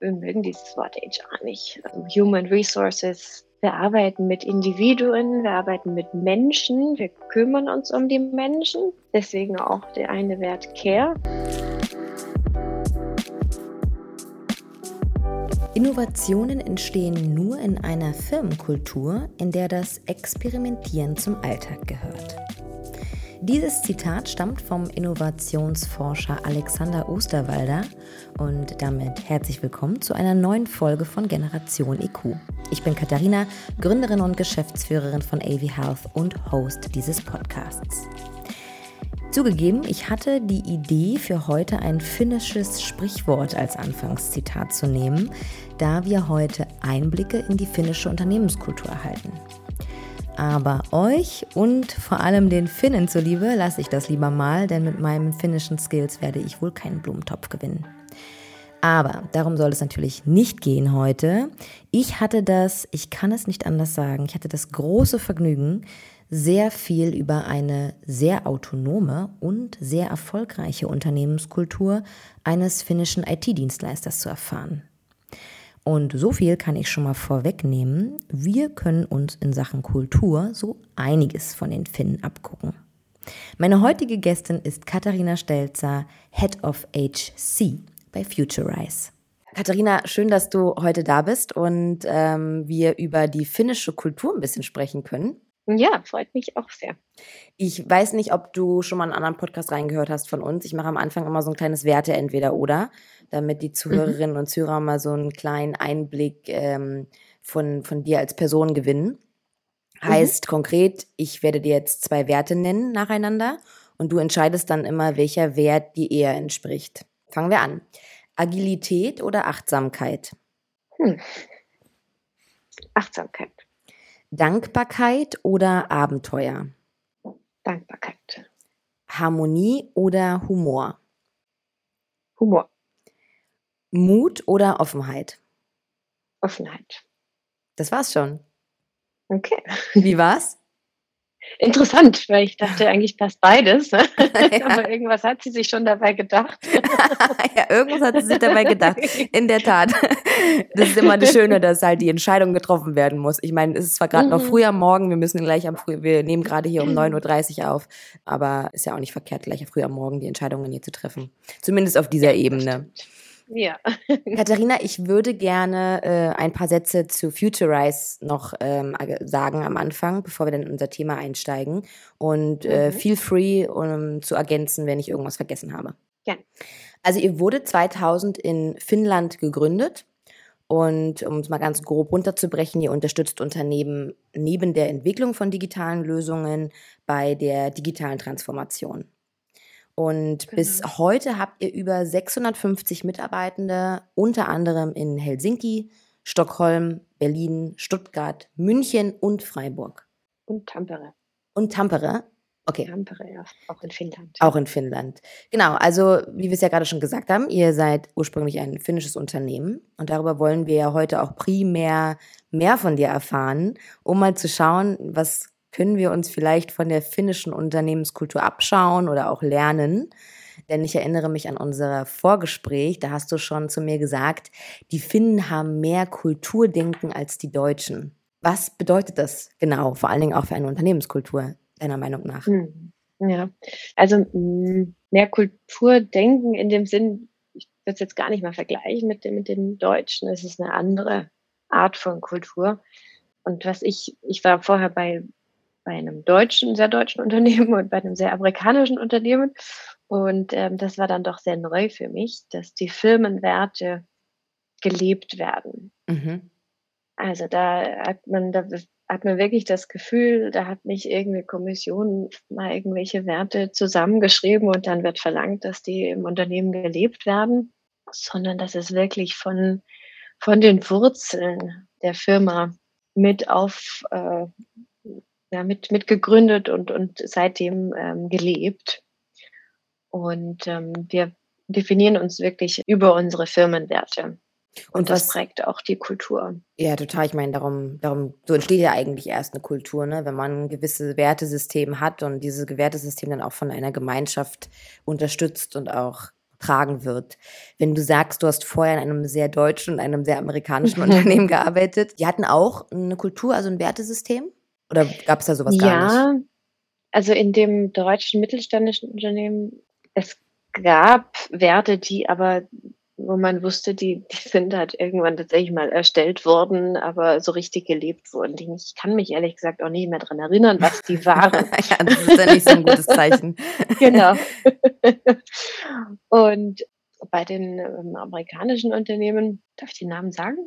wir mögen dieses Wort HR nicht. Also Human Resources. Wir arbeiten mit Individuen, wir arbeiten mit Menschen, wir kümmern uns um die Menschen. Deswegen auch der eine Wert Care. Innovationen entstehen nur in einer Firmenkultur, in der das Experimentieren zum Alltag gehört. Dieses Zitat stammt vom Innovationsforscher Alexander Osterwalder und damit herzlich willkommen zu einer neuen Folge von Generation IQ. Ich bin Katharina, Gründerin und Geschäftsführerin von AV Health und Host dieses Podcasts. Zugegeben, ich hatte die Idee für heute ein finnisches Sprichwort als Anfangszitat zu nehmen, da wir heute Einblicke in die finnische Unternehmenskultur erhalten. Aber euch und vor allem den Finnen zuliebe lasse ich das lieber mal, denn mit meinen finnischen Skills werde ich wohl keinen Blumentopf gewinnen. Aber darum soll es natürlich nicht gehen heute. Ich hatte das, ich kann es nicht anders sagen, ich hatte das große Vergnügen, sehr viel über eine sehr autonome und sehr erfolgreiche Unternehmenskultur eines finnischen IT-Dienstleisters zu erfahren. Und so viel kann ich schon mal vorwegnehmen. Wir können uns in Sachen Kultur so einiges von den Finnen abgucken. Meine heutige Gästin ist Katharina Stelzer, Head of HC bei Futurize. Katharina, schön, dass du heute da bist und ähm, wir über die finnische Kultur ein bisschen sprechen können. Ja, freut mich auch sehr. Ich weiß nicht, ob du schon mal einen anderen Podcast reingehört hast von uns. Ich mache am Anfang immer so ein kleines Werte entweder oder, damit die mhm. Zuhörerinnen mhm. und Zuhörer mal so einen kleinen Einblick ähm, von, von dir als Person gewinnen. Mhm. Heißt konkret, ich werde dir jetzt zwei Werte nennen nacheinander und du entscheidest dann immer, welcher Wert dir eher entspricht. Fangen wir an. Agilität oder Achtsamkeit? Hm. Achtsamkeit. Dankbarkeit oder Abenteuer? Dankbarkeit. Harmonie oder Humor? Humor. Mut oder Offenheit? Offenheit. Das war's schon. Okay. Wie war's? Interessant, weil ich dachte, eigentlich passt beides. ja. Aber irgendwas hat sie sich schon dabei gedacht. ja, irgendwas hat sie sich dabei gedacht. In der Tat. Das ist immer das Schöne, dass halt die Entscheidung getroffen werden muss. Ich meine, es ist zwar gerade mhm. noch früh am Morgen, wir müssen gleich am früh, wir nehmen gerade hier um 9.30 Uhr auf, aber ist ja auch nicht verkehrt, gleich früh am Morgen die Entscheidungen hier zu treffen. Zumindest auf dieser Ebene. Ja. Katharina, ich würde gerne äh, ein paar Sätze zu Futurize noch ähm, sagen am Anfang, bevor wir dann in unser Thema einsteigen. Und äh, mhm. feel free, um zu ergänzen, wenn ich irgendwas vergessen habe. Ja. Also ihr wurde 2000 in Finnland gegründet. Und um es mal ganz grob runterzubrechen, ihr unterstützt Unternehmen neben der Entwicklung von digitalen Lösungen bei der digitalen Transformation. Und genau. bis heute habt ihr über 650 Mitarbeitende, unter anderem in Helsinki, Stockholm, Berlin, Stuttgart, München und Freiburg. Und Tampere. Und Tampere? Okay. Tampere, ja, auch in Finnland. Auch in Finnland. Genau, also wie wir es ja gerade schon gesagt haben, ihr seid ursprünglich ein finnisches Unternehmen und darüber wollen wir ja heute auch primär mehr von dir erfahren, um mal zu schauen, was können wir uns vielleicht von der finnischen Unternehmenskultur abschauen oder auch lernen? Denn ich erinnere mich an unser Vorgespräch, da hast du schon zu mir gesagt, die Finnen haben mehr Kulturdenken als die Deutschen. Was bedeutet das genau, vor allen Dingen auch für eine Unternehmenskultur, deiner Meinung nach? Hm. Ja, also hm, mehr Kulturdenken in dem Sinn, ich würde es jetzt gar nicht mal vergleichen mit dem, mit dem Deutschen, es ist eine andere Art von Kultur. Und was ich, ich war vorher bei bei einem deutschen, sehr deutschen Unternehmen und bei einem sehr amerikanischen Unternehmen. Und ähm, das war dann doch sehr neu für mich, dass die Firmenwerte gelebt werden. Mhm. Also da hat man, da hat man wirklich das Gefühl, da hat nicht irgendeine Kommission mal irgendwelche Werte zusammengeschrieben und dann wird verlangt, dass die im Unternehmen gelebt werden, sondern dass es wirklich von, von den Wurzeln der Firma mit auf, äh, ja, mit, mit gegründet und, und seitdem ähm, gelebt. Und ähm, wir definieren uns wirklich über unsere Firmenwerte. Und, und das was, prägt auch die Kultur. Ja, total. Ich meine, darum, darum, so entsteht ja eigentlich erst eine Kultur, ne? wenn man ein gewisses Wertesystem hat und dieses Wertesystem dann auch von einer Gemeinschaft unterstützt und auch tragen wird. Wenn du sagst, du hast vorher in einem sehr deutschen und einem sehr amerikanischen Unternehmen gearbeitet, die hatten auch eine Kultur, also ein Wertesystem? Oder gab es da sowas ja, gar nicht? Ja, also in dem deutschen mittelständischen Unternehmen, es gab Werte, die aber wo man wusste, die, die sind halt irgendwann tatsächlich mal erstellt worden, aber so richtig gelebt wurden. Ich kann mich ehrlich gesagt auch nicht mehr dran erinnern, was die waren. ja, das ist ja nicht so ein gutes Zeichen. genau. Und bei den ähm, amerikanischen Unternehmen, darf ich die Namen sagen?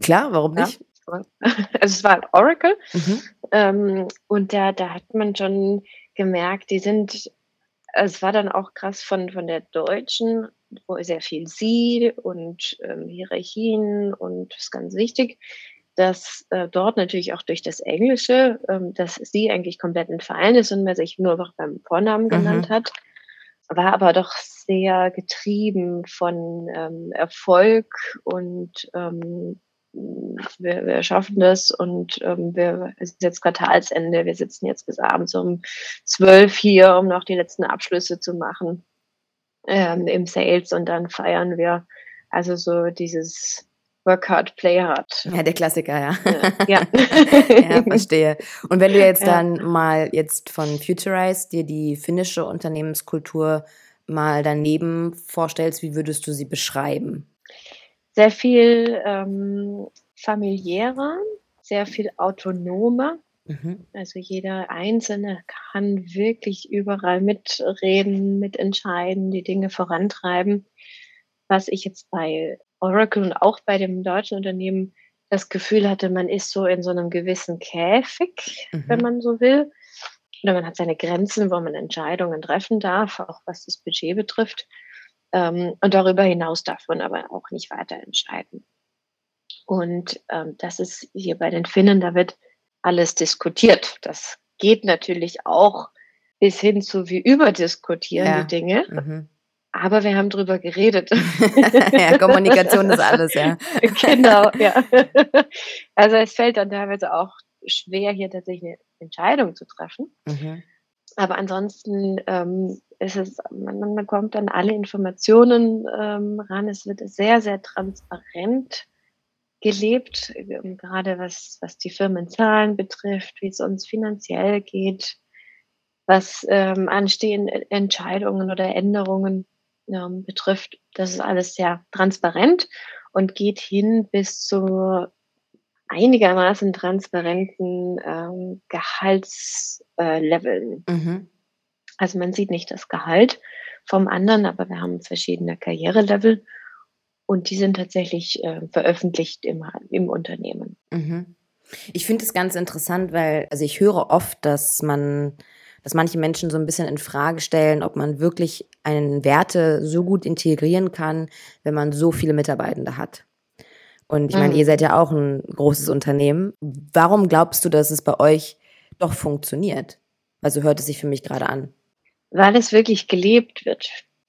Klar, warum nicht? Ja. Also es war Oracle mhm. ähm, und da, da hat man schon gemerkt, die sind, es war dann auch krass von, von der deutschen wo sehr viel Sie und ähm, Hierarchien und das ist ganz wichtig, dass äh, dort natürlich auch durch das Englische, ähm, dass sie eigentlich komplett entfallen ist und man sich nur noch beim Vornamen genannt mhm. hat, war aber doch sehr getrieben von ähm, Erfolg und ähm, wir, wir schaffen das und ähm, wir, es ist jetzt Quartalsende, wir sitzen jetzt bis abends um zwölf hier, um noch die letzten Abschlüsse zu machen ähm, im Sales und dann feiern wir. Also so dieses Work hard, play hard. Ja, der Klassiker, ja. Ja, ja verstehe. Und wenn du jetzt ja. dann mal jetzt von Futurize dir die finnische Unternehmenskultur mal daneben vorstellst, wie würdest du sie beschreiben? Sehr viel ähm, familiärer, sehr viel autonomer. Mhm. Also jeder Einzelne kann wirklich überall mitreden, mitentscheiden, die Dinge vorantreiben. Was ich jetzt bei Oracle und auch bei dem deutschen Unternehmen das Gefühl hatte, man ist so in so einem gewissen Käfig, mhm. wenn man so will. Oder man hat seine Grenzen, wo man Entscheidungen treffen darf, auch was das Budget betrifft. Ähm, und darüber hinaus darf man aber auch nicht weiter entscheiden. Und ähm, das ist hier bei den Finnen, da wird alles diskutiert. Das geht natürlich auch bis hin zu wie überdiskutieren ja. die Dinge. Mhm. Aber wir haben drüber geredet. ja, Kommunikation ist alles, ja. genau, ja. Also es fällt dann teilweise auch schwer, hier tatsächlich eine Entscheidung zu treffen. Mhm. Aber ansonsten ähm, ist es, man, man bekommt dann alle Informationen ähm, ran. Es wird sehr, sehr transparent gelebt, ähm, gerade was, was die Firmenzahlen betrifft, wie es uns finanziell geht, was ähm, anstehende Entscheidungen oder Änderungen ähm, betrifft. Das ist alles sehr transparent und geht hin bis zu einigermaßen transparenten ähm, Gehaltsleveln. Äh, mhm. Also man sieht nicht das Gehalt vom anderen, aber wir haben verschiedene Karrierelevel und die sind tatsächlich äh, veröffentlicht im, im Unternehmen. Mhm. Ich finde es ganz interessant, weil, also ich höre oft, dass man, dass manche Menschen so ein bisschen in Frage stellen, ob man wirklich einen Werte so gut integrieren kann, wenn man so viele Mitarbeitende hat. Und ich meine, mhm. ihr seid ja auch ein großes Unternehmen. Warum glaubst du, dass es bei euch doch funktioniert? Also hört es sich für mich gerade an. Weil es wirklich gelebt wird.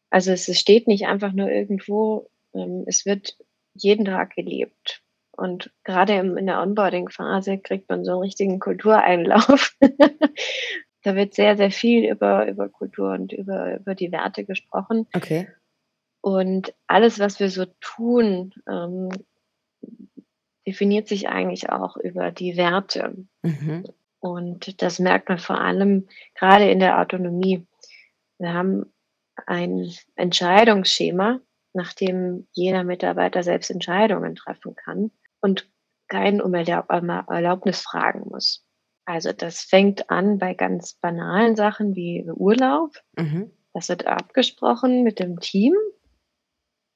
Also es steht nicht einfach nur irgendwo ähm, es wird jeden Tag gelebt. Und gerade in der Onboarding-Phase kriegt man so einen richtigen Kultureinlauf. da wird sehr, sehr viel über, über Kultur und über, über die Werte gesprochen. Okay. Und alles, was wir so tun, ähm, definiert sich eigentlich auch über die Werte. Mhm. Und das merkt man vor allem gerade in der Autonomie. Wir haben ein Entscheidungsschema, nachdem jeder Mitarbeiter selbst Entscheidungen treffen kann und keinen um Erlaubnis fragen muss. Also das fängt an bei ganz banalen Sachen wie Urlaub. Mhm. Das wird abgesprochen mit dem Team,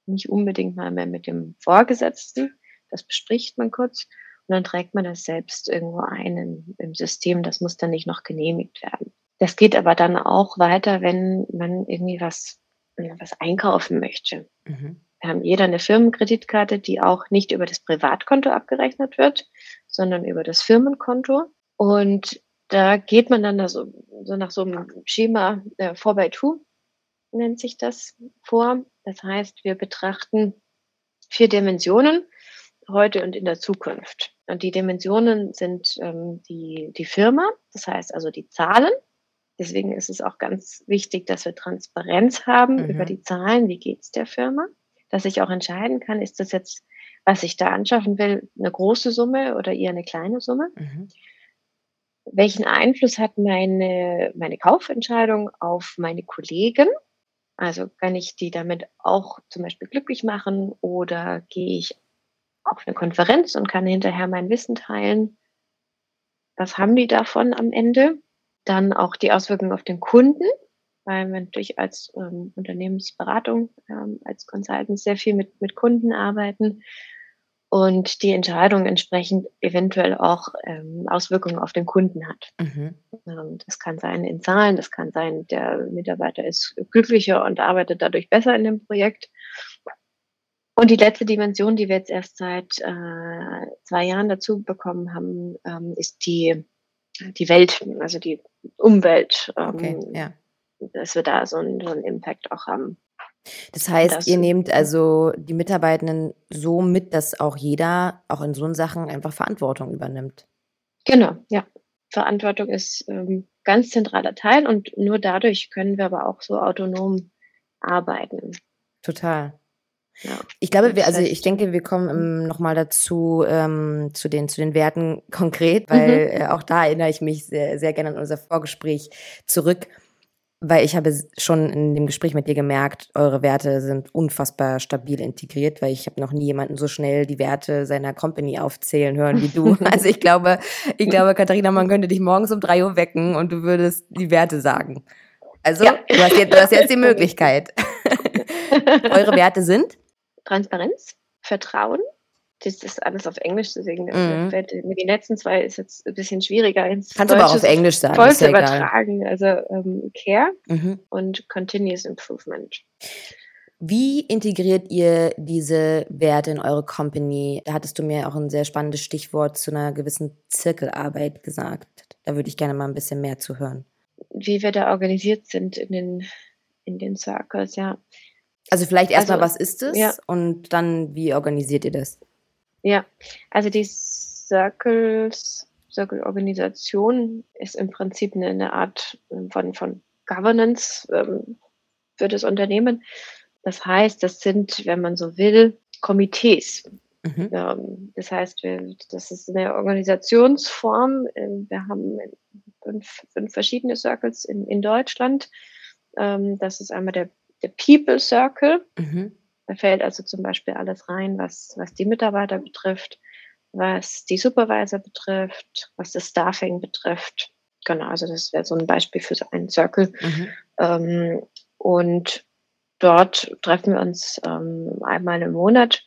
nicht unbedingt mal mehr mit dem Vorgesetzten. Das bespricht man kurz und dann trägt man das selbst irgendwo ein im, im System. Das muss dann nicht noch genehmigt werden. Das geht aber dann auch weiter, wenn man irgendwie was was einkaufen möchte. Mhm. Wir haben jeder eine Firmenkreditkarte, die auch nicht über das Privatkonto abgerechnet wird, sondern über das Firmenkonto. Und da geht man dann da so, so nach so einem Schema äh, 4x2 nennt sich das vor. Das heißt, wir betrachten vier Dimensionen heute und in der Zukunft. Und die Dimensionen sind ähm, die, die Firma, das heißt also die Zahlen, Deswegen ist es auch ganz wichtig, dass wir Transparenz haben mhm. über die Zahlen. Wie geht es der Firma? Dass ich auch entscheiden kann, ist das jetzt, was ich da anschaffen will, eine große Summe oder eher eine kleine Summe? Mhm. Welchen Einfluss hat meine, meine Kaufentscheidung auf meine Kollegen? Also kann ich die damit auch zum Beispiel glücklich machen oder gehe ich auf eine Konferenz und kann hinterher mein Wissen teilen? Was haben die davon am Ende? Dann auch die Auswirkungen auf den Kunden, weil wir natürlich als ähm, Unternehmensberatung, ähm, als Consultants sehr viel mit, mit Kunden arbeiten und die Entscheidung entsprechend eventuell auch ähm, Auswirkungen auf den Kunden hat. Mhm. Ähm, das kann sein in Zahlen, das kann sein, der Mitarbeiter ist glücklicher und arbeitet dadurch besser in dem Projekt. Und die letzte Dimension, die wir jetzt erst seit äh, zwei Jahren dazu bekommen haben, ähm, ist die, die Welt, also die Umwelt. Ähm, okay, ja. Dass wir da so einen, so einen Impact auch haben. Das heißt, das, ihr nehmt also die Mitarbeitenden so mit, dass auch jeder auch in so Sachen einfach Verantwortung übernimmt. Genau, ja. Verantwortung ist ähm, ganz zentraler Teil und nur dadurch können wir aber auch so autonom arbeiten. Total. Ja. Ich glaube, wir, also ich denke, wir kommen ähm, nochmal dazu, ähm, zu, den, zu den Werten konkret, weil mhm. äh, auch da erinnere ich mich sehr, sehr gerne an unser Vorgespräch zurück, weil ich habe schon in dem Gespräch mit dir gemerkt, eure Werte sind unfassbar stabil integriert, weil ich habe noch nie jemanden so schnell die Werte seiner Company aufzählen hören wie du. Also ich glaube, ich glaube, Katharina, man könnte dich morgens um drei Uhr wecken und du würdest die Werte sagen. Also, ja. du, hast jetzt, du hast jetzt die Möglichkeit. eure Werte sind? Transparenz, Vertrauen. Das ist alles auf Englisch, deswegen mhm. die letzten zwei ist jetzt ein bisschen schwieriger. Ins Kannst du aber auch auf Englisch sagen. Voll zu übertragen. Also ähm, Care mhm. und Continuous Improvement. Wie integriert ihr diese Werte in eure Company? Da hattest du mir auch ein sehr spannendes Stichwort zu einer gewissen Zirkelarbeit gesagt. Da würde ich gerne mal ein bisschen mehr zu hören. Wie wir da organisiert sind in den, in den Circles, ja. Also vielleicht erstmal, also, was ist es ja. und dann, wie organisiert ihr das? Ja, also die Circles, Circle-Organisation ist im Prinzip eine, eine Art von, von Governance ähm, für das Unternehmen. Das heißt, das sind, wenn man so will, Komitees. Mhm. Ähm, das heißt, wir, das ist eine Organisationsform. Ähm, wir haben fünf, fünf verschiedene Circles in, in Deutschland. Ähm, das ist einmal der der People Circle. Mhm. Da fällt also zum Beispiel alles rein, was, was die Mitarbeiter betrifft, was die Supervisor betrifft, was das Staffing betrifft. Genau, also das wäre so ein Beispiel für so einen Circle. Mhm. Ähm, und dort treffen wir uns ähm, einmal im Monat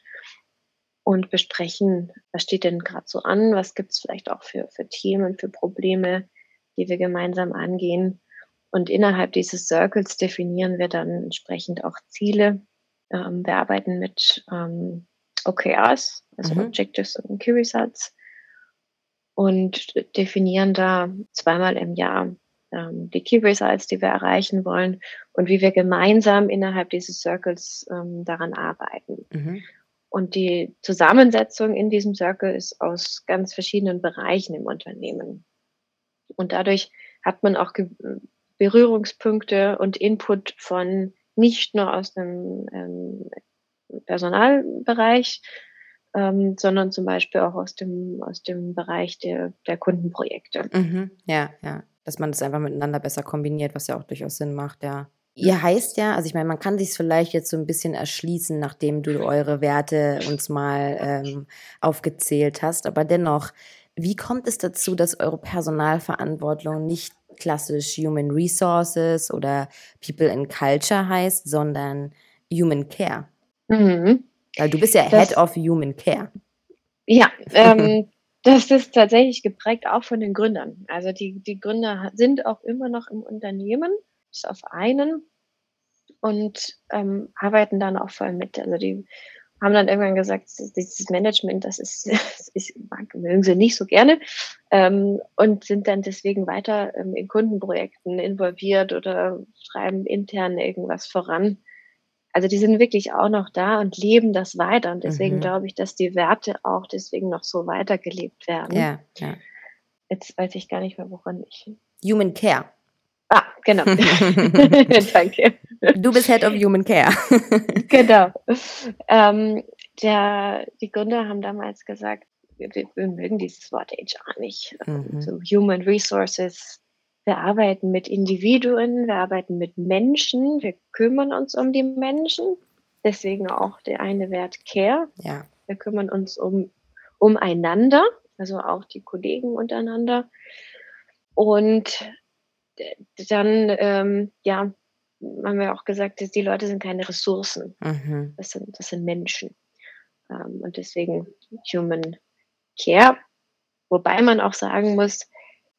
und besprechen, was steht denn gerade so an, was gibt es vielleicht auch für, für Themen, für Probleme, die wir gemeinsam angehen. Und innerhalb dieses Circles definieren wir dann entsprechend auch Ziele. Ähm, wir arbeiten mit ähm, OKRs, also mhm. Objectives und Key Results, und definieren da zweimal im Jahr ähm, die Key Results, die wir erreichen wollen und wie wir gemeinsam innerhalb dieses Circles ähm, daran arbeiten. Mhm. Und die Zusammensetzung in diesem Circle ist aus ganz verschiedenen Bereichen im Unternehmen. Und dadurch hat man auch Berührungspunkte und Input von nicht nur aus dem ähm, Personalbereich, ähm, sondern zum Beispiel auch aus dem, aus dem Bereich der, der Kundenprojekte. Mhm, ja, ja. Dass man das einfach miteinander besser kombiniert, was ja auch durchaus Sinn macht, ja. Ihr heißt ja, also ich meine, man kann sich vielleicht jetzt so ein bisschen erschließen, nachdem du eure Werte uns mal ähm, aufgezählt hast, aber dennoch, wie kommt es dazu, dass eure Personalverantwortung nicht klassisch Human Resources oder People in Culture heißt, sondern Human Care. Mhm. Weil du bist ja das, Head of Human Care. Ja, ähm, das ist tatsächlich geprägt auch von den Gründern. Also die, die Gründer sind auch immer noch im Unternehmen, bis auf einen, und ähm, arbeiten dann auch voll mit. Also die haben dann irgendwann gesagt, dieses Management, das ist, das ist mögen sie nicht so gerne ähm, und sind dann deswegen weiter ähm, in Kundenprojekten involviert oder schreiben intern irgendwas voran. Also die sind wirklich auch noch da und leben das weiter und deswegen mhm. glaube ich, dass die Werte auch deswegen noch so weitergelebt werden. Ja, ja. Jetzt weiß ich gar nicht mehr, woran ich. Human Care. Ah, genau. Danke. Du bist Head of Human Care. genau. Ähm, der, die Gründer haben damals gesagt, wir, wir mögen dieses Wort HR nicht. Mhm. So Human Resources. Wir arbeiten mit Individuen, wir arbeiten mit Menschen, wir kümmern uns um die Menschen. Deswegen auch der eine Wert Care. Ja. Wir kümmern uns um umeinander, also auch die Kollegen untereinander. Und dann, ähm, ja, haben wir auch gesagt, dass die Leute sind keine Ressourcen. Mhm. Das, sind, das sind Menschen. Ähm, und deswegen Human Care. Wobei man auch sagen muss,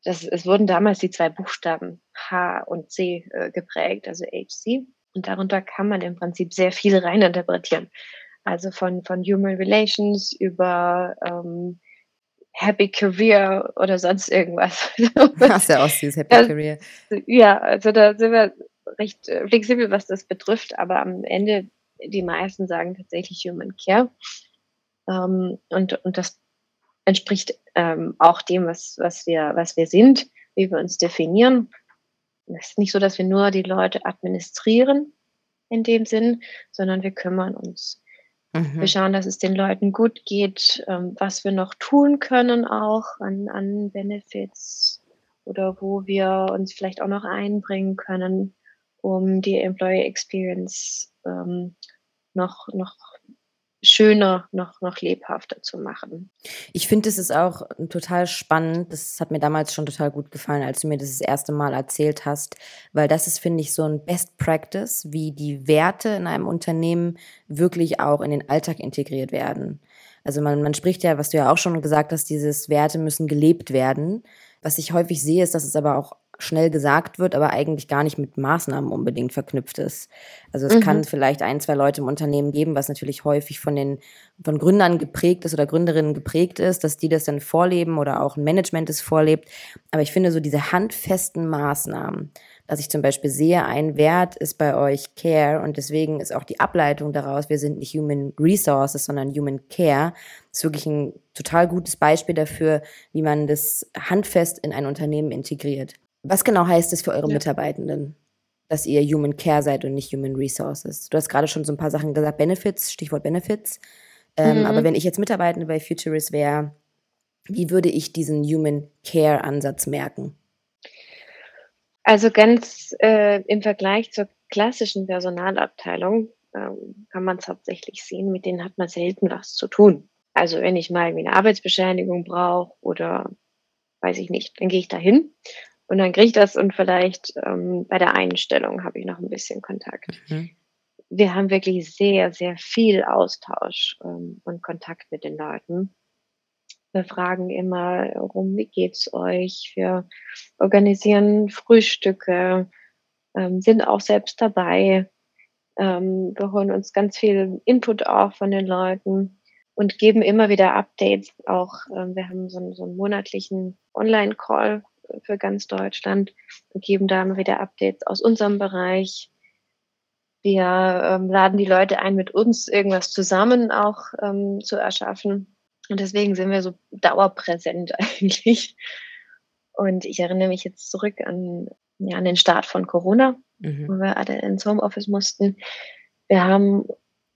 dass es wurden damals die zwei Buchstaben H und C äh, geprägt, also HC. Und darunter kann man im Prinzip sehr viel reininterpretieren. Also von, von Human Relations über ähm, Happy Career oder sonst irgendwas. Hast ja auch süß, Happy das, Career. Ja, also da sind wir recht äh, flexibel, was das betrifft, aber am Ende, die meisten sagen tatsächlich Human Care. Ähm, und, und das entspricht ähm, auch dem, was, was, wir, was wir sind, wie wir uns definieren. Es ist nicht so, dass wir nur die Leute administrieren in dem Sinn, sondern wir kümmern uns. Mhm. Wir schauen, dass es den Leuten gut geht, ähm, was wir noch tun können auch an, an Benefits oder wo wir uns vielleicht auch noch einbringen können, um die Employee Experience ähm, noch, noch schöner, noch, noch lebhafter zu machen. Ich finde, es ist auch total spannend. Das hat mir damals schon total gut gefallen, als du mir das, das erste Mal erzählt hast, weil das ist, finde ich, so ein Best Practice, wie die Werte in einem Unternehmen wirklich auch in den Alltag integriert werden. Also man, man spricht ja, was du ja auch schon gesagt hast, dieses Werte müssen gelebt werden. Was ich häufig sehe, ist, dass es aber auch schnell gesagt wird, aber eigentlich gar nicht mit Maßnahmen unbedingt verknüpft ist. Also es mhm. kann vielleicht ein, zwei Leute im Unternehmen geben, was natürlich häufig von den von Gründern geprägt ist oder Gründerinnen geprägt ist, dass die das dann vorleben oder auch ein Management es vorlebt. Aber ich finde so diese handfesten Maßnahmen, dass ich zum Beispiel sehe, ein Wert ist bei euch Care und deswegen ist auch die Ableitung daraus, wir sind nicht Human Resources, sondern Human Care, ist wirklich ein total gutes Beispiel dafür, wie man das handfest in ein Unternehmen integriert. Was genau heißt es für eure ja. Mitarbeitenden, dass ihr Human Care seid und nicht Human Resources? Du hast gerade schon so ein paar Sachen gesagt, Benefits, Stichwort Benefits. Ähm, mhm. Aber wenn ich jetzt Mitarbeitende bei Futurist wäre, wie würde ich diesen Human Care Ansatz merken? Also ganz äh, im Vergleich zur klassischen Personalabteilung ähm, kann man es hauptsächlich sehen, mit denen hat man selten was zu tun. Also wenn ich mal eine Arbeitsbescheinigung brauche oder weiß ich nicht, dann gehe ich da hin und dann kriege ich das und vielleicht ähm, bei der Einstellung habe ich noch ein bisschen Kontakt. Mhm. Wir haben wirklich sehr, sehr viel Austausch ähm, und Kontakt mit den Leuten. Wir fragen immer rum, wie geht's euch? Wir organisieren Frühstücke, ähm, sind auch selbst dabei. Ähm, wir holen uns ganz viel Input auch von den Leuten und geben immer wieder Updates. Auch ähm, wir haben so, so einen monatlichen Online-Call für ganz Deutschland und geben da immer wieder Updates aus unserem Bereich. Wir ähm, laden die Leute ein, mit uns irgendwas zusammen auch ähm, zu erschaffen. Und deswegen sind wir so dauerpräsent eigentlich. Und ich erinnere mich jetzt zurück an, ja, an den Start von Corona, mhm. wo wir alle ins Homeoffice mussten. Wir haben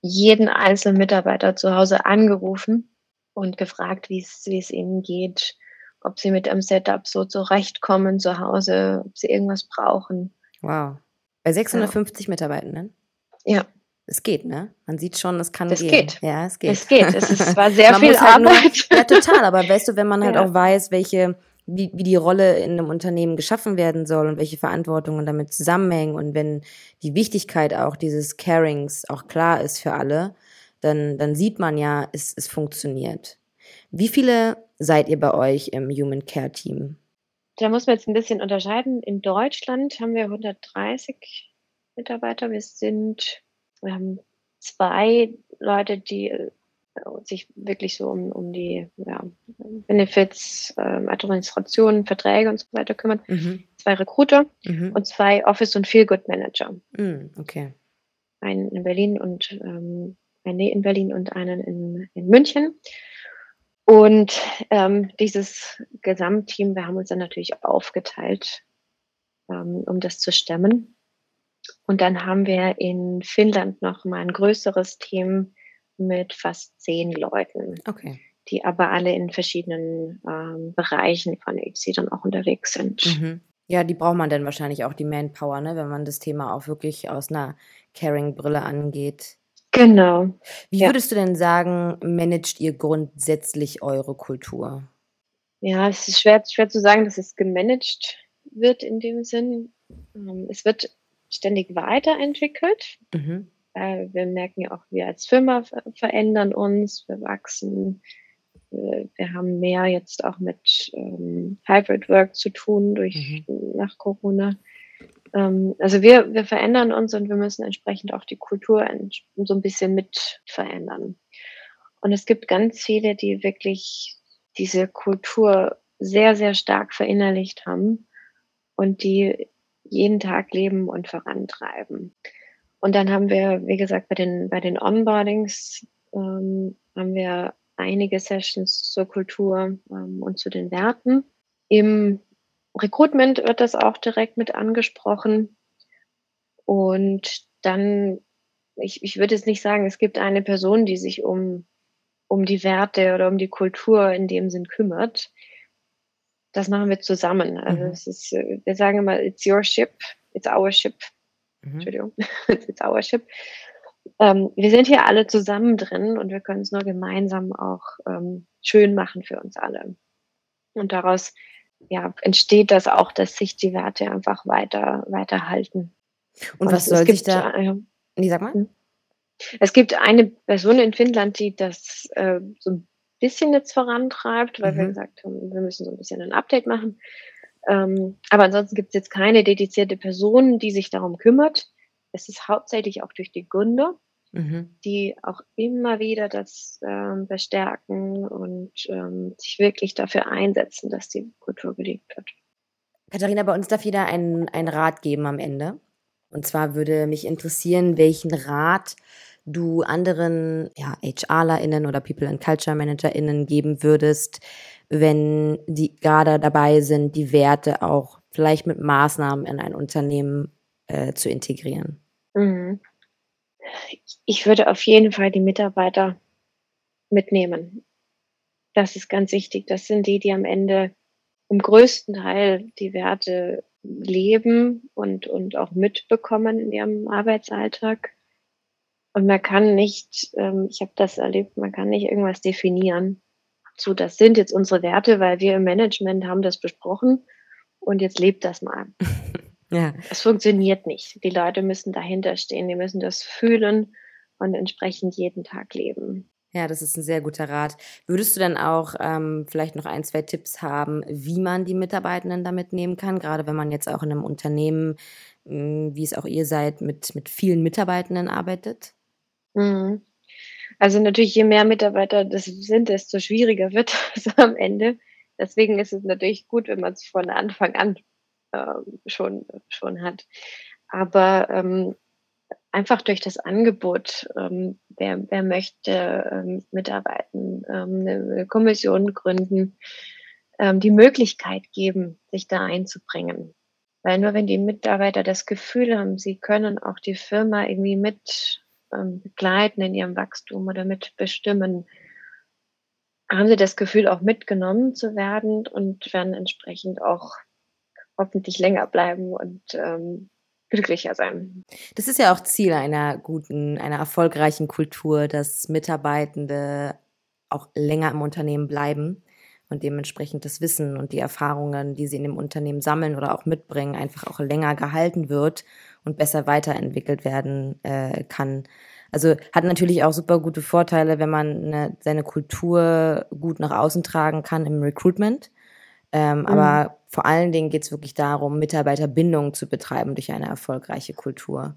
jeden einzelnen Mitarbeiter zu Hause angerufen und gefragt, wie es wie es ihnen geht, ob sie mit dem Setup so zurechtkommen zu Hause, ob sie irgendwas brauchen. Wow. Bei 650 ja. Mitarbeitenden? Ja. Es geht, ne? Man sieht schon, es kann es gehen. Geht. Ja, es geht. Es geht. Es ist zwar sehr viel halt Arbeit. Nur, ja, total. Aber weißt du, wenn man halt ja. auch weiß, welche, wie, wie die Rolle in einem Unternehmen geschaffen werden soll und welche Verantwortungen damit zusammenhängen und wenn die Wichtigkeit auch dieses Carings auch klar ist für alle, dann, dann sieht man ja, es, es funktioniert. Wie viele seid ihr bei euch im Human Care Team? Da muss man jetzt ein bisschen unterscheiden. In Deutschland haben wir 130 Mitarbeiter. Wir sind, wir haben zwei Leute, die äh, sich wirklich so um, um die ja, Benefits, äh, Administration, Verträge und so weiter kümmern. Mhm. Zwei Recruiter mhm. und zwei Office- und Feel-Good-Manager. Mhm, okay. Einen in Berlin und ähm, einen in Berlin und einen in, in München. Und ähm, dieses Gesamtteam, wir haben uns dann natürlich aufgeteilt ähm, um das zu stemmen. Und dann haben wir in Finnland noch mal ein größeres Team mit fast zehn Leuten. Okay. Die aber alle in verschiedenen ähm, Bereichen von XC dann auch unterwegs sind. Mhm. Ja, die braucht man dann wahrscheinlich auch, die Manpower, ne, wenn man das Thema auch wirklich aus einer Caring-Brille angeht. Genau. Wie ja. würdest du denn sagen, managt ihr grundsätzlich eure Kultur? Ja, es ist schwer, schwer zu sagen, dass es gemanagt wird in dem Sinn. Ähm, es wird ständig weiterentwickelt. Mhm. Wir merken ja auch, wir als Firma verändern uns, wir wachsen. Wir haben mehr jetzt auch mit ähm, Hybrid Work zu tun durch mhm. nach Corona. Ähm, also wir, wir verändern uns und wir müssen entsprechend auch die Kultur so ein bisschen mit verändern. Und es gibt ganz viele, die wirklich diese Kultur sehr, sehr stark verinnerlicht haben und die jeden Tag leben und vorantreiben. Und dann haben wir, wie gesagt, bei den, bei den Onboardings ähm, haben wir einige Sessions zur Kultur ähm, und zu den Werten. Im Recruitment wird das auch direkt mit angesprochen. Und dann, ich, ich würde jetzt nicht sagen, es gibt eine Person, die sich um, um die Werte oder um die Kultur in dem Sinn kümmert das machen wir zusammen. Also mhm. es ist, wir sagen immer, it's your ship, it's our ship. Mhm. Entschuldigung, it's our ship. Ähm, wir sind hier alle zusammen drin und wir können es nur gemeinsam auch ähm, schön machen für uns alle. Und daraus ja, entsteht das auch, dass sich die Werte einfach weiter, weiter halten. Und, und was soll sich da? Äh, nee, sag mal. Hm? Es gibt eine Person in Finnland, die das äh, so ein bisschen jetzt vorantreibt, weil mhm. wir gesagt haben, wir müssen so ein bisschen ein Update machen. Ähm, aber ansonsten gibt es jetzt keine dedizierte Person, die sich darum kümmert. Es ist hauptsächlich auch durch die Gründer, mhm. die auch immer wieder das ähm, bestärken und ähm, sich wirklich dafür einsetzen, dass die Kultur gelebt wird. Katharina, bei uns darf jeder einen, einen Rat geben am Ende. Und zwar würde mich interessieren, welchen Rat du anderen ja, HRlerInnen oder People and Culture ManagerInnen geben würdest, wenn die gerade dabei sind, die Werte auch vielleicht mit Maßnahmen in ein Unternehmen äh, zu integrieren? Mhm. Ich würde auf jeden Fall die Mitarbeiter mitnehmen. Das ist ganz wichtig. Das sind die, die am Ende im größten Teil die Werte leben und, und auch mitbekommen in ihrem Arbeitsalltag. Und man kann nicht, ähm, ich habe das erlebt, man kann nicht irgendwas definieren. So, das sind jetzt unsere Werte, weil wir im Management haben das besprochen und jetzt lebt das mal. Ja. Es funktioniert nicht. Die Leute müssen dahinter stehen, die müssen das fühlen und entsprechend jeden Tag leben. Ja, das ist ein sehr guter Rat. Würdest du dann auch ähm, vielleicht noch ein, zwei Tipps haben, wie man die Mitarbeitenden damit nehmen kann, gerade wenn man jetzt auch in einem Unternehmen, wie es auch ihr seid, mit, mit vielen Mitarbeitenden arbeitet? Mhm. Also natürlich, je mehr Mitarbeiter das sind, desto schwieriger wird es am Ende. Deswegen ist es natürlich gut, wenn man es von Anfang an ähm, schon, schon hat. Aber ähm, einfach durch das Angebot, ähm, wer, wer möchte ähm, mitarbeiten, ähm, eine Kommission gründen, ähm, die Möglichkeit geben, sich da einzubringen. Weil nur wenn die Mitarbeiter das Gefühl haben, sie können auch die Firma irgendwie mit ähm, begleiten in ihrem Wachstum oder mitbestimmen, haben sie das Gefühl, auch mitgenommen zu werden und werden entsprechend auch hoffentlich länger bleiben und ähm, glücklicher sein. Das ist ja auch Ziel einer guten, einer erfolgreichen Kultur, dass Mitarbeitende auch länger im Unternehmen bleiben und dementsprechend das Wissen und die Erfahrungen, die sie in dem Unternehmen sammeln oder auch mitbringen, einfach auch länger gehalten wird und besser weiterentwickelt werden äh, kann. Also hat natürlich auch super gute Vorteile, wenn man eine, seine Kultur gut nach außen tragen kann im Recruitment. Ähm, mhm. Aber vor allen Dingen geht es wirklich darum, Mitarbeiterbindung zu betreiben durch eine erfolgreiche Kultur.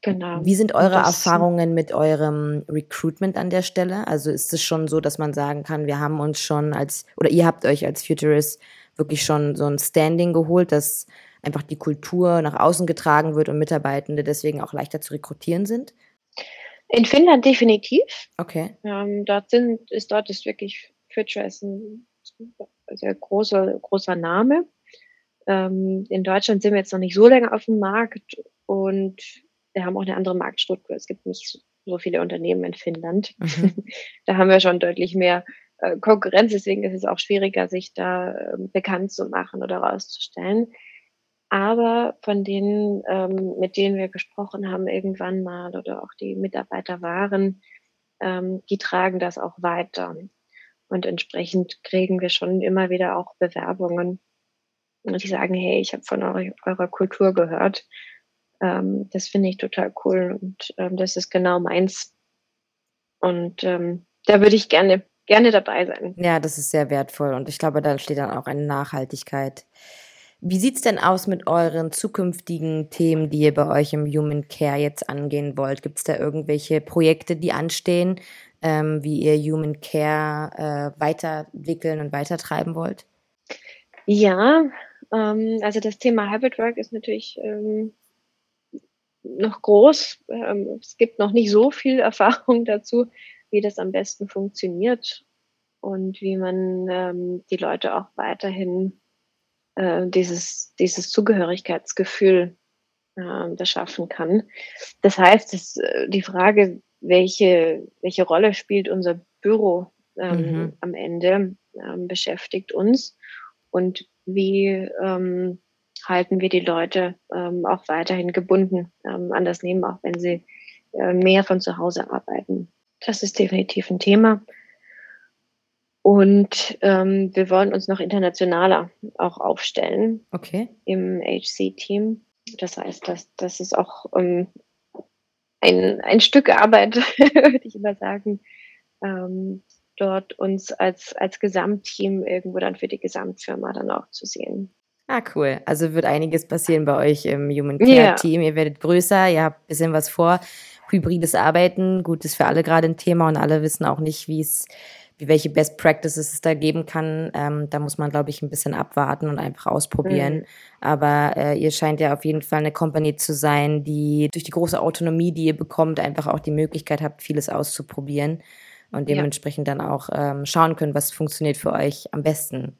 Genau. Wie sind eure das, Erfahrungen mit eurem Recruitment an der Stelle? Also ist es schon so, dass man sagen kann, wir haben uns schon als, oder ihr habt euch als Futurist wirklich schon so ein Standing geholt, dass einfach die Kultur nach außen getragen wird und Mitarbeitende deswegen auch leichter zu rekrutieren sind? In Finnland definitiv. Okay. Ähm, dort sind, ist dort ist wirklich Futurist ein sehr großer, großer Name. Ähm, in Deutschland sind wir jetzt noch nicht so lange auf dem Markt und wir haben auch eine andere Marktstruktur. Es gibt nicht so viele Unternehmen in Finnland. Mhm. da haben wir schon deutlich mehr äh, Konkurrenz, deswegen ist es auch schwieriger, sich da äh, bekannt zu machen oder rauszustellen. Aber von denen, ähm, mit denen wir gesprochen haben irgendwann mal oder auch die Mitarbeiter waren, ähm, die tragen das auch weiter. Und entsprechend kriegen wir schon immer wieder auch Bewerbungen, die sagen, hey, ich habe von eurer, eurer Kultur gehört ähm, das finde ich total cool und ähm, das ist genau meins. Und ähm, da würde ich gerne, gerne dabei sein. Ja, das ist sehr wertvoll und ich glaube, da steht dann auch eine Nachhaltigkeit. Wie sieht es denn aus mit euren zukünftigen Themen, die ihr bei euch im Human Care jetzt angehen wollt? Gibt es da irgendwelche Projekte, die anstehen, ähm, wie ihr Human Care äh, weiterentwickeln und weitertreiben wollt? Ja, ähm, also das Thema Hybrid Work ist natürlich ähm, noch groß. Ähm, es gibt noch nicht so viel Erfahrung dazu, wie das am besten funktioniert und wie man ähm, die Leute auch weiterhin äh, dieses, dieses Zugehörigkeitsgefühl äh, beschaffen kann. Das heißt, dass, äh, die Frage, welche, welche Rolle spielt unser Büro ähm, mhm. am Ende, ähm, beschäftigt uns und wie ähm, halten wir die Leute ähm, auch weiterhin gebunden ähm, an das Nehmen, auch wenn sie äh, mehr von zu Hause arbeiten. Das ist definitiv ein Thema. Und ähm, wir wollen uns noch internationaler auch aufstellen okay. im HC-Team. Das heißt, dass das ist auch ein, ein Stück Arbeit, würde ich immer sagen, ähm, dort uns als, als Gesamtteam irgendwo dann für die Gesamtfirma dann auch zu sehen. Ah, cool. Also wird einiges passieren bei euch im Human Care Team. Ihr werdet größer, ihr habt ein bisschen was vor. Hybrides Arbeiten, gut, ist für alle gerade ein Thema und alle wissen auch nicht, wie es, welche Best Practices es da geben kann. Ähm, da muss man, glaube ich, ein bisschen abwarten und einfach ausprobieren. Mhm. Aber äh, ihr scheint ja auf jeden Fall eine Company zu sein, die durch die große Autonomie, die ihr bekommt, einfach auch die Möglichkeit habt, vieles auszuprobieren und dementsprechend ja. dann auch ähm, schauen können, was funktioniert für euch am besten.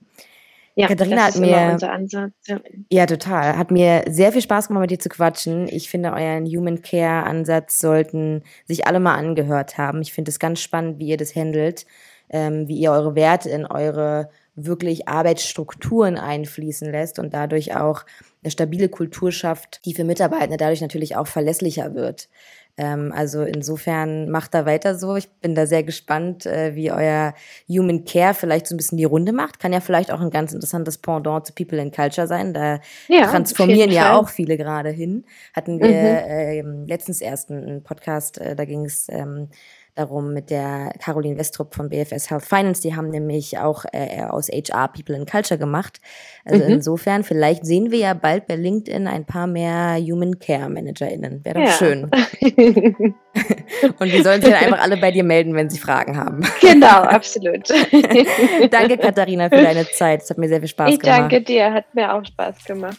Ja, Katharina hat mir, Ansatz, ja. ja. total. Hat mir sehr viel Spaß gemacht, mit dir zu quatschen. Ich finde, euren Human Care Ansatz sollten sich alle mal angehört haben. Ich finde es ganz spannend, wie ihr das handelt, ähm, wie ihr eure Werte in eure wirklich Arbeitsstrukturen einfließen lässt und dadurch auch eine stabile Kultur schafft, die für Mitarbeitende dadurch natürlich auch verlässlicher wird. Ähm, also insofern macht da weiter so. Ich bin da sehr gespannt, äh, wie euer Human Care vielleicht so ein bisschen die Runde macht. Kann ja vielleicht auch ein ganz interessantes Pendant zu People and Culture sein. Da ja, transformieren ja auch viele gerade hin. Hatten wir mhm. äh, letztens erst einen Podcast, äh, da ging es ähm, darum mit der Caroline Westrup von BFS Health Finance. Die haben nämlich auch äh, aus HR People and Culture gemacht. Also mhm. insofern, vielleicht sehen wir ja bald bei LinkedIn ein paar mehr Human Care ManagerInnen. Wäre doch ja. schön. Und wir sollen sich dann einfach alle bei dir melden, wenn sie Fragen haben. Genau, absolut. danke, Katharina, für deine Zeit. Es hat mir sehr viel Spaß ich gemacht. Ich danke dir, hat mir auch Spaß gemacht.